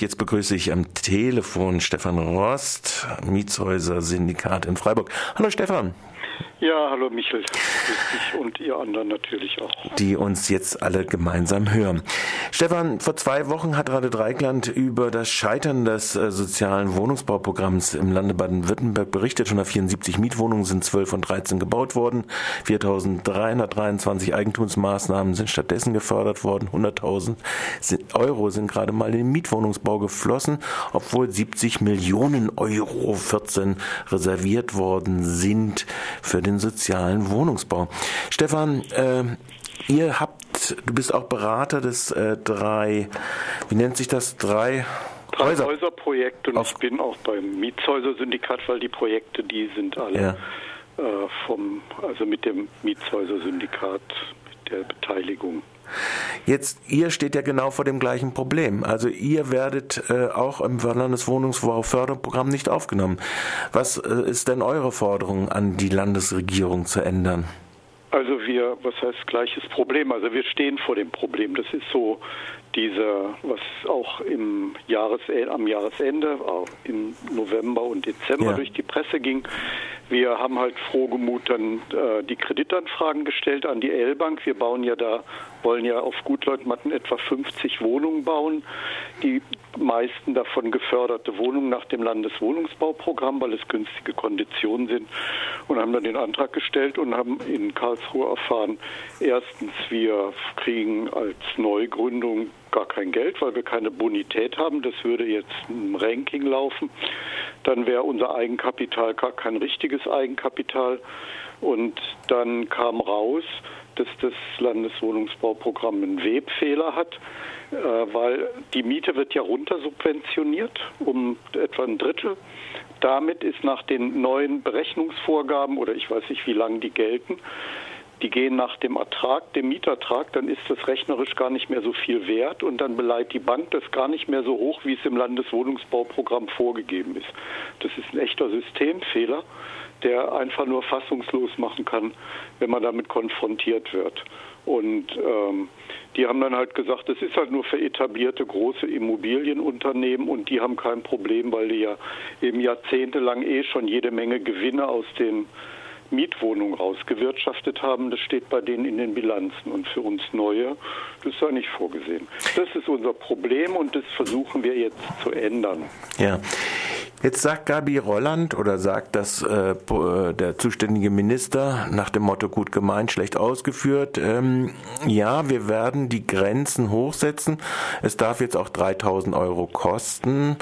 11. Jetzt begrüße ich am Telefon Stefan Rost, Mietshäuser Syndikat in Freiburg. Hallo Stefan. Ja, hallo Michel. Ich und ihr anderen natürlich auch. Die uns jetzt alle gemeinsam hören. Stefan, vor zwei Wochen hat Radio Dreikland über das Scheitern des äh, sozialen Wohnungsbauprogramms im Lande Baden-Württemberg berichtet. 174 Mietwohnungen sind 12 von 13 gebaut worden. 4.323 Eigentumsmaßnahmen sind stattdessen gefördert worden. 100.000 Euro sind gerade mal in den Mietwohnungsbau geflossen, obwohl 70 Millionen Euro 14 reserviert worden sind für den sozialen Wohnungsbau. Stefan, äh, ihr habt, du bist auch Berater des äh, drei, wie nennt sich das, drei Drei Häuser. Häuserprojekt und ich bin auch beim Mietshäuser-Syndikat, weil die Projekte, die sind alle ja. äh, vom, also mit dem Mietshäuser-Syndikat, mit der Beteiligung. Jetzt, ihr steht ja genau vor dem gleichen Problem. Also ihr werdet äh, auch im Landeswohnungsbauförderprogramm nicht aufgenommen. Was äh, ist denn eure Forderung an die Landesregierung zu ändern? Also wir, was heißt gleiches Problem? Also wir stehen vor dem Problem. Das ist so dieser, was auch im Jahres, am Jahresende, auch im November und Dezember ja. durch die Presse ging. Wir haben halt frohgemut dann äh, die Kreditanfragen gestellt an die L-Bank. Wir bauen ja da, wollen ja auf Gutleutmatten etwa 50 Wohnungen bauen. Die meisten davon geförderte Wohnungen nach dem Landeswohnungsbauprogramm, weil es günstige Konditionen sind. Und haben dann den Antrag gestellt und haben in Karlsruhe erfahren, erstens, wir kriegen als Neugründung gar kein Geld, weil wir keine Bonität haben. Das würde jetzt im Ranking laufen. Dann wäre unser Eigenkapital gar kein richtiges Eigenkapital. Und dann kam raus, dass das Landeswohnungsbauprogramm einen Webfehler hat, äh, weil die Miete wird ja runtersubventioniert um etwa ein Drittel. Damit ist nach den neuen Berechnungsvorgaben oder ich weiß nicht, wie lange die gelten, die gehen nach dem Ertrag, dem Mietertrag, dann ist das rechnerisch gar nicht mehr so viel wert und dann beleiht die Bank das gar nicht mehr so hoch, wie es im Landeswohnungsbauprogramm vorgegeben ist. Das ist ein echter Systemfehler, der einfach nur fassungslos machen kann, wenn man damit konfrontiert wird. Und ähm, die haben dann halt gesagt, das ist halt nur für etablierte große Immobilienunternehmen und die haben kein Problem, weil die ja eben jahrzehntelang eh schon jede Menge Gewinne aus den Mietwohnungen rausgewirtschaftet haben, das steht bei denen in den Bilanzen. Und für uns Neue, das sei nicht vorgesehen. Das ist unser Problem und das versuchen wir jetzt zu ändern. Ja. Jetzt sagt Gabi Rolland oder sagt das äh, äh, der zuständige Minister nach dem Motto gut gemeint, schlecht ausgeführt, ähm, ja, wir werden die Grenzen hochsetzen. Es darf jetzt auch 3000 Euro kosten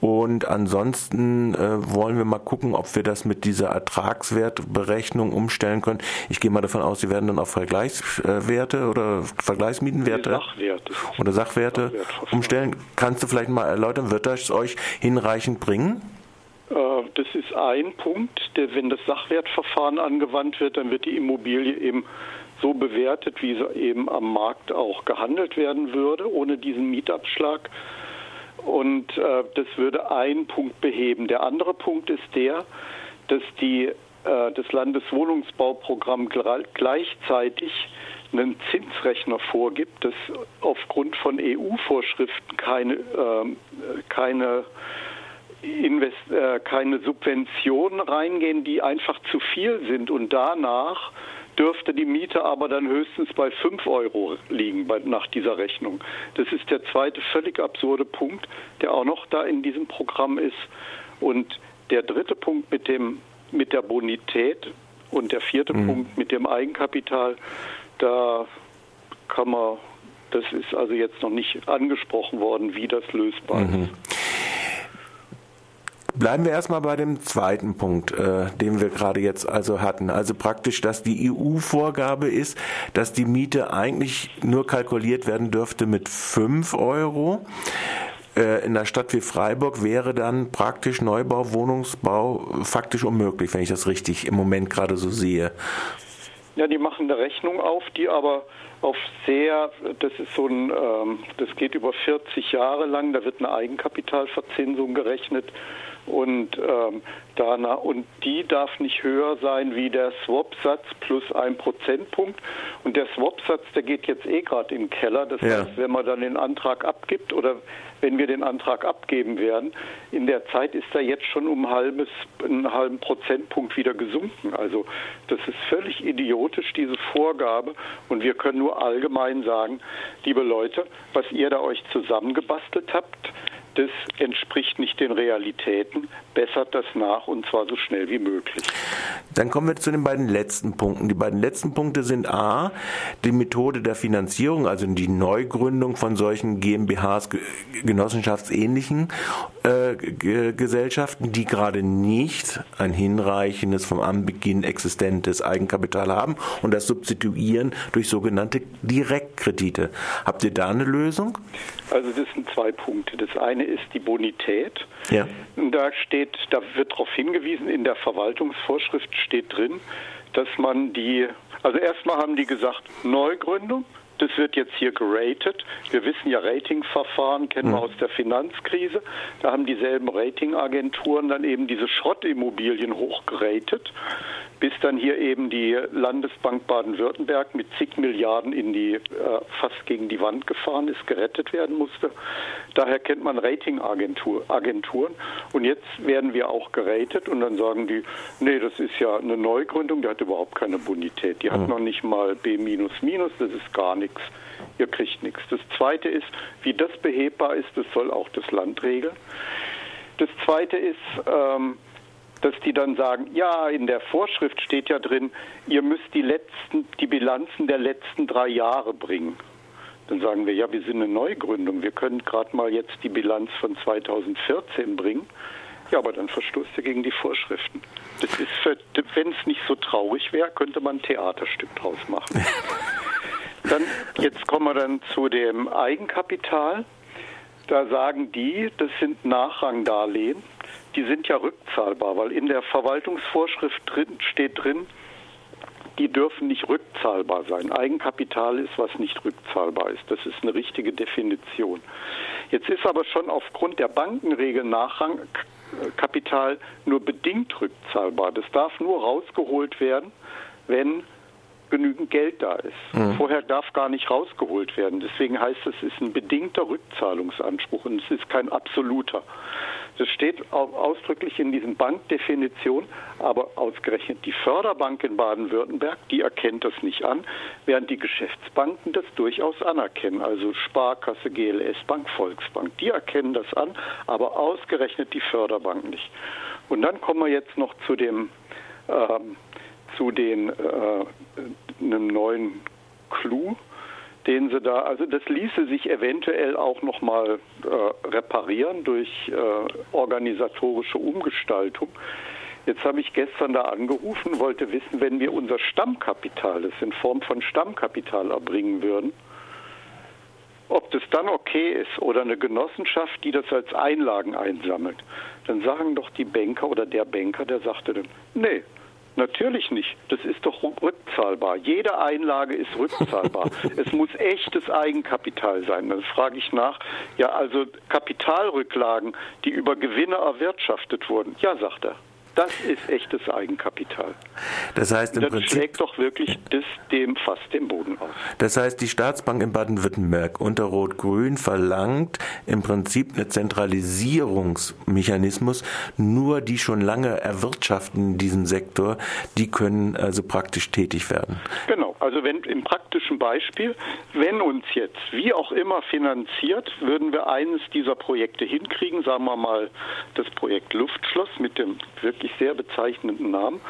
und ansonsten äh, wollen wir mal gucken, ob wir das mit dieser Ertragswertberechnung umstellen können. Ich gehe mal davon aus, Sie werden dann auf Vergleichswerte oder Vergleichsmietenwerte Sachwerte. oder Sachwerte umstellen. Kannst du vielleicht mal erläutern, wird das euch hinreichend bringen? Äh, das ist ein Punkt, der, wenn das Sachwertverfahren angewandt wird, dann wird die Immobilie eben so bewertet, wie sie eben am Markt auch gehandelt werden würde, ohne diesen Mietabschlag. Und äh, das würde einen Punkt beheben. Der andere Punkt ist der, dass die, äh, das Landeswohnungsbauprogramm gleichzeitig einen Zinsrechner vorgibt, dass aufgrund von EU-Vorschriften keine, äh, keine, Invest äh, keine Subventionen reingehen, die einfach zu viel sind und danach dürfte die Miete aber dann höchstens bei 5 Euro liegen bei, nach dieser Rechnung. Das ist der zweite völlig absurde Punkt, der auch noch da in diesem Programm ist. Und der dritte Punkt mit, dem, mit der Bonität und der vierte mhm. Punkt mit dem Eigenkapital, da kann man, das ist also jetzt noch nicht angesprochen worden, wie das lösbar mhm. ist. Bleiben wir erstmal bei dem zweiten Punkt, äh, den wir gerade jetzt also hatten. Also praktisch, dass die EU-Vorgabe ist, dass die Miete eigentlich nur kalkuliert werden dürfte mit 5 Euro. Äh, in einer Stadt wie Freiburg wäre dann praktisch Neubau, Wohnungsbau faktisch unmöglich, wenn ich das richtig im Moment gerade so sehe. Ja, die machen eine Rechnung auf, die aber auf sehr, das ist so ein, ähm, das geht über 40 Jahre lang, da wird eine Eigenkapitalverzinsung gerechnet und ähm, danach, und die darf nicht höher sein wie der Swap-Satz plus ein Prozentpunkt. Und der Swap-Satz, der geht jetzt eh gerade in den Keller. Das ja. heißt, wenn man dann den Antrag abgibt oder wenn wir den Antrag abgeben werden, in der Zeit ist er jetzt schon um halbes, einen halben Prozentpunkt wieder gesunken. Also das ist völlig idiotisch, diese Vorgabe. Und wir können nur allgemein sagen, liebe Leute, was ihr da euch zusammengebastelt habt, das entspricht nicht den Realitäten, bessert das nach und zwar so schnell wie möglich. Dann kommen wir zu den beiden letzten Punkten. Die beiden letzten Punkte sind A, die Methode der Finanzierung, also die Neugründung von solchen GmbHs, genossenschaftsähnlichen äh, Gesellschaften, die gerade nicht ein hinreichendes vom Anbeginn existentes Eigenkapital haben und das substituieren durch sogenannte Direktkredite. Habt ihr da eine Lösung? Also das sind zwei Punkte. Das eine ist die Bonität. Ja. Da steht, da wird darauf hingewiesen, in der Verwaltungsvorschrift steht drin, dass man die, also erstmal haben die gesagt, Neugründung, das wird jetzt hier geratet. Wir wissen ja, Ratingverfahren kennen wir mhm. aus der Finanzkrise. Da haben dieselben Ratingagenturen dann eben diese Schrottimmobilien hochgeratet bis dann hier eben die Landesbank Baden-Württemberg mit zig Milliarden in die äh, fast gegen die Wand gefahren ist, gerettet werden musste. Daher kennt man Ratingagenturen und jetzt werden wir auch geratet und dann sagen die, nee, das ist ja eine Neugründung, die hat überhaupt keine Bonität, die hat mhm. noch nicht mal B das ist gar nichts. Ihr kriegt nichts. Das Zweite ist, wie das behebbar ist, das soll auch das Land regeln. Das Zweite ist, ähm, dass die dann sagen, ja, in der Vorschrift steht ja drin, ihr müsst die letzten, die Bilanzen der letzten drei Jahre bringen. Dann sagen wir, ja, wir sind eine Neugründung, wir können gerade mal jetzt die Bilanz von 2014 bringen. Ja, aber dann verstoßt ihr gegen die Vorschriften. Wenn es nicht so traurig wäre, könnte man ein Theaterstück draus machen. Dann, jetzt kommen wir dann zu dem Eigenkapital. Da sagen die, das sind Nachrangdarlehen die sind ja rückzahlbar, weil in der Verwaltungsvorschrift drin, steht drin, die dürfen nicht rückzahlbar sein. Eigenkapital ist, was nicht rückzahlbar ist. Das ist eine richtige Definition. Jetzt ist aber schon aufgrund der Bankenregel Nachrangkapital nur bedingt rückzahlbar. Das darf nur rausgeholt werden, wenn genügend Geld da ist. Mhm. Vorher darf gar nicht rausgeholt werden. Deswegen heißt es, es ist ein bedingter Rückzahlungsanspruch und es ist kein absoluter. Das steht ausdrücklich in diesen Bankdefinitionen, aber ausgerechnet die Förderbank in Baden-Württemberg, die erkennt das nicht an, während die Geschäftsbanken das durchaus anerkennen. Also Sparkasse, GLS Bank, Volksbank, die erkennen das an, aber ausgerechnet die Förderbank nicht. Und dann kommen wir jetzt noch zu dem ähm, zu den äh, einem neuen Clou den sie da, also das ließe sich eventuell auch nochmal äh, reparieren durch äh, organisatorische Umgestaltung. Jetzt habe ich gestern da angerufen, wollte wissen, wenn wir unser Stammkapital, das in Form von Stammkapital erbringen würden, ob das dann okay ist oder eine Genossenschaft, die das als Einlagen einsammelt. Dann sagen doch die Banker oder der Banker, der sagte dann, nee, Natürlich nicht. Das ist doch rückzahlbar. Jede Einlage ist rückzahlbar. es muss echtes Eigenkapital sein. Dann frage ich nach, ja, also Kapitalrücklagen, die über Gewinne erwirtschaftet wurden. Ja, sagt er. Das ist echtes Eigenkapital. Das heißt im das Prinzip schlägt doch wirklich das dem fast den Boden aus. Das heißt, die Staatsbank in Baden-Württemberg unter Rot-Grün verlangt im Prinzip einen Zentralisierungsmechanismus. Nur die schon lange erwirtschaften in diesem Sektor, die können also praktisch tätig werden. Genau. Also wenn im praktischen Beispiel, wenn uns jetzt wie auch immer finanziert, würden wir eines dieser Projekte hinkriegen, sagen wir mal das Projekt Luftschloss mit dem wirklich sehr bezeichnenden Namen.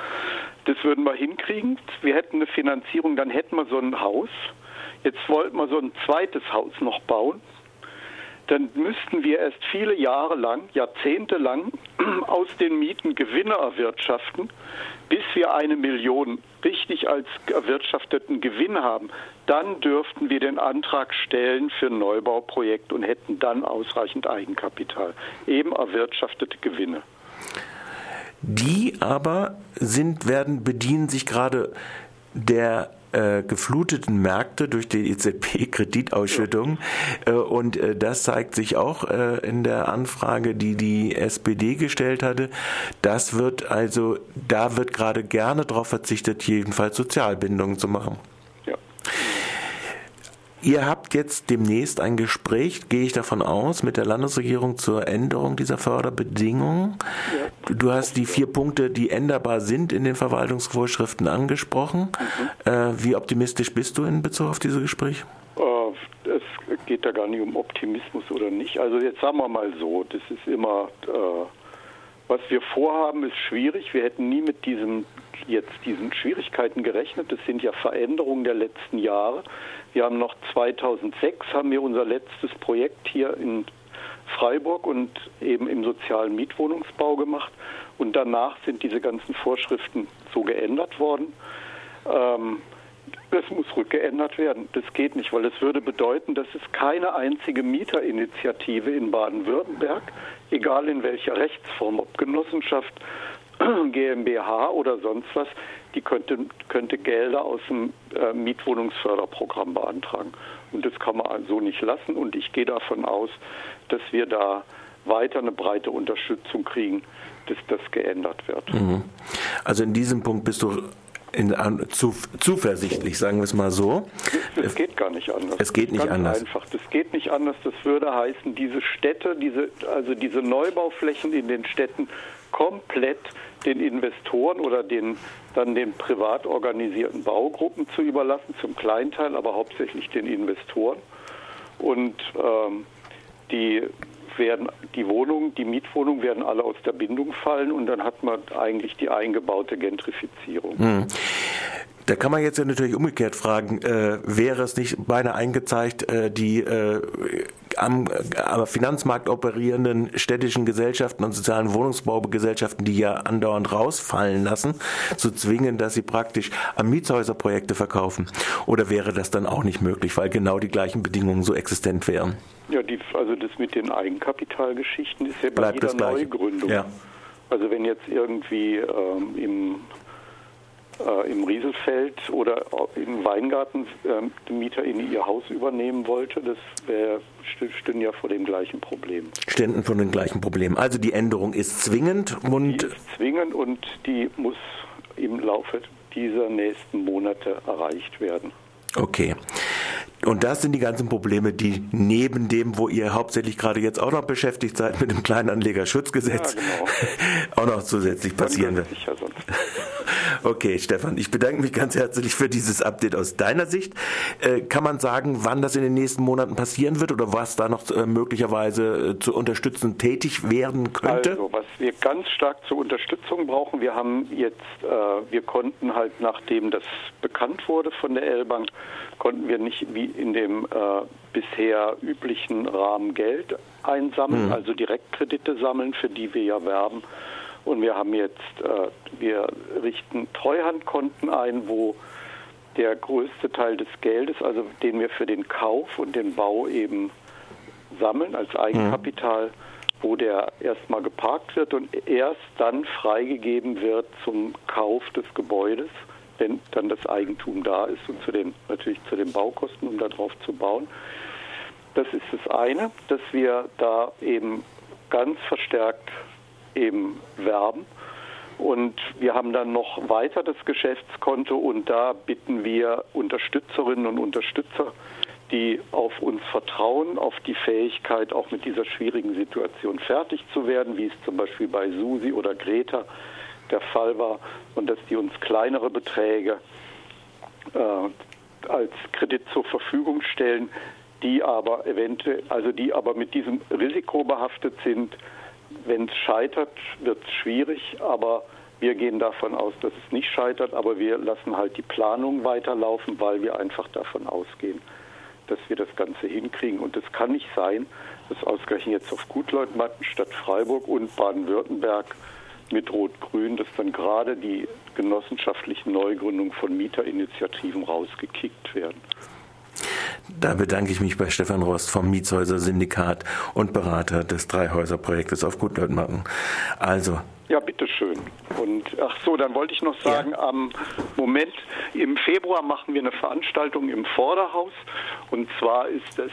Das würden wir hinkriegen. Wir hätten eine Finanzierung, dann hätten wir so ein Haus. Jetzt wollten wir so ein zweites Haus noch bauen dann müssten wir erst viele Jahre lang, Jahrzehnte lang aus den Mieten Gewinne erwirtschaften, bis wir eine Million richtig als erwirtschafteten Gewinn haben. Dann dürften wir den Antrag stellen für ein Neubauprojekt und hätten dann ausreichend Eigenkapital, eben erwirtschaftete Gewinne. Die aber sind, werden, bedienen sich gerade der äh, gefluteten Märkte durch die EZB-Kreditausschüttung. Ja. Äh, und äh, das zeigt sich auch in der Anfrage, die die SPD gestellt hatte. Das wird also, da wird gerade gerne darauf verzichtet, jedenfalls Sozialbindungen zu machen. Ihr habt jetzt demnächst ein Gespräch, gehe ich davon aus, mit der Landesregierung zur Änderung dieser Förderbedingungen. Ja. Du hast die vier Punkte, die änderbar sind in den Verwaltungsvorschriften angesprochen. Mhm. Äh, wie optimistisch bist du in Bezug auf diese Gespräche? Äh, es geht da gar nicht um Optimismus oder nicht. Also jetzt sagen wir mal so, das ist immer, äh, was wir vorhaben, ist schwierig. Wir hätten nie mit diesem jetzt diesen Schwierigkeiten gerechnet. Das sind ja Veränderungen der letzten Jahre. Wir haben noch 2006 haben wir unser letztes Projekt hier in Freiburg und eben im sozialen Mietwohnungsbau gemacht. Und danach sind diese ganzen Vorschriften so geändert worden. Ähm, das muss rückgeändert werden. Das geht nicht, weil es würde bedeuten, dass es keine einzige Mieterinitiative in Baden-Württemberg, egal in welcher Rechtsform, ob Genossenschaft, GmbH oder sonst was, die könnte, könnte Gelder aus dem äh, Mietwohnungsförderprogramm beantragen. Und das kann man so nicht lassen. Und ich gehe davon aus, dass wir da weiter eine breite Unterstützung kriegen, dass das geändert wird. Mhm. Also in diesem Punkt bist du in, zu, zuversichtlich, sagen wir es mal so. Es geht gar nicht anders. Es geht nicht Ganz anders. Einfach. Das geht nicht anders. Das würde heißen, diese Städte, diese, also diese Neubauflächen in den Städten komplett den Investoren oder den, dann den privat organisierten Baugruppen zu überlassen, zum Kleinteil, aber hauptsächlich den Investoren. Und ähm, die werden die Wohnungen, die Mietwohnungen werden alle aus der Bindung fallen und dann hat man eigentlich die eingebaute Gentrifizierung. Hm. Da kann man jetzt ja natürlich umgekehrt fragen, äh, wäre es nicht beinahe eingezeigt, äh, die äh, am, am Finanzmarkt operierenden städtischen Gesellschaften und sozialen Wohnungsbaugesellschaften, die ja andauernd rausfallen lassen, zu zwingen, dass sie praktisch am Mietshäuserprojekte verkaufen? Oder wäre das dann auch nicht möglich, weil genau die gleichen Bedingungen so existent wären? Ja, die, also das mit den Eigenkapitalgeschichten ist ja bei Bleibt jeder Neugründung. Ja. Also wenn jetzt irgendwie ähm, im äh, im Rieselfeld oder im Weingarten äh, der Mieter in ihr Haus übernehmen wollte, das wär, stünden ja vor dem gleichen Problem. Ständen vor dem gleichen Problem. Also die Änderung ist zwingend und. Die ist zwingend und die muss im Laufe dieser nächsten Monate erreicht werden. Okay. Und das sind die ganzen Probleme, die neben dem, wo ihr hauptsächlich gerade jetzt auch noch beschäftigt seid, mit dem Kleinanlegerschutzgesetz, ja, genau. auch noch zusätzlich passieren wird. Okay, Stefan, ich bedanke mich ganz herzlich für dieses Update aus deiner Sicht. Äh, kann man sagen, wann das in den nächsten Monaten passieren wird oder was da noch äh, möglicherweise äh, zu unterstützen tätig werden könnte? Also, was wir ganz stark zur Unterstützung brauchen, wir haben jetzt, wir konnten halt, nachdem das bekannt wurde von der L-Bank, konnten wir nicht wie in dem bisher üblichen Rahmen Geld einsammeln, mhm. also Direktkredite sammeln, für die wir ja werben. Und wir haben jetzt, äh, wir richten Treuhandkonten ein, wo der größte Teil des Geldes, also den wir für den Kauf und den Bau eben sammeln als Eigenkapital, mhm. wo der erstmal geparkt wird und erst dann freigegeben wird zum Kauf des Gebäudes wenn dann das Eigentum da ist und zu den, natürlich zu den Baukosten, um darauf zu bauen. Das ist das eine, dass wir da eben ganz verstärkt eben werben. Und wir haben dann noch weiter das Geschäftskonto und da bitten wir Unterstützerinnen und Unterstützer, die auf uns vertrauen, auf die Fähigkeit, auch mit dieser schwierigen Situation fertig zu werden, wie es zum Beispiel bei Susi oder Greta der Fall war und dass die uns kleinere Beträge äh, als Kredit zur Verfügung stellen, die aber eventuell, also die aber mit diesem Risiko behaftet sind. Wenn es scheitert, wird es schwierig, aber wir gehen davon aus, dass es nicht scheitert, aber wir lassen halt die Planung weiterlaufen, weil wir einfach davon ausgehen, dass wir das Ganze hinkriegen. Und es kann nicht sein, dass ausgerechnet jetzt auf Gutleutmatten statt Freiburg und Baden-Württemberg mit Rot-Grün, dass dann gerade die genossenschaftlichen Neugründungen von Mieterinitiativen rausgekickt werden. Da bedanke ich mich bei Stefan Rost vom Mietshäuser Syndikat und Berater des Dreihäuser-Projektes auf Gutleutmatten. Also. Ja, bitteschön. Und ach so, dann wollte ich noch sagen, ja. am Moment im Februar machen wir eine Veranstaltung im Vorderhaus. Und zwar ist es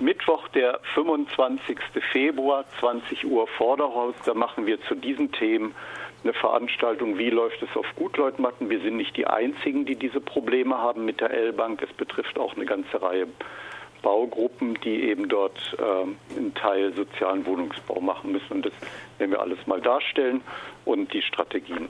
Mittwoch, der 25. Februar, 20 Uhr Vorderhaus. Da machen wir zu diesen Themen eine Veranstaltung, wie läuft es auf Gutleutmatten. Wir sind nicht die Einzigen, die diese Probleme haben mit der L-Bank. Es betrifft auch eine ganze Reihe Baugruppen, die eben dort äh, einen Teil sozialen Wohnungsbau machen müssen. Und das werden wir alles mal darstellen und die Strategien auch.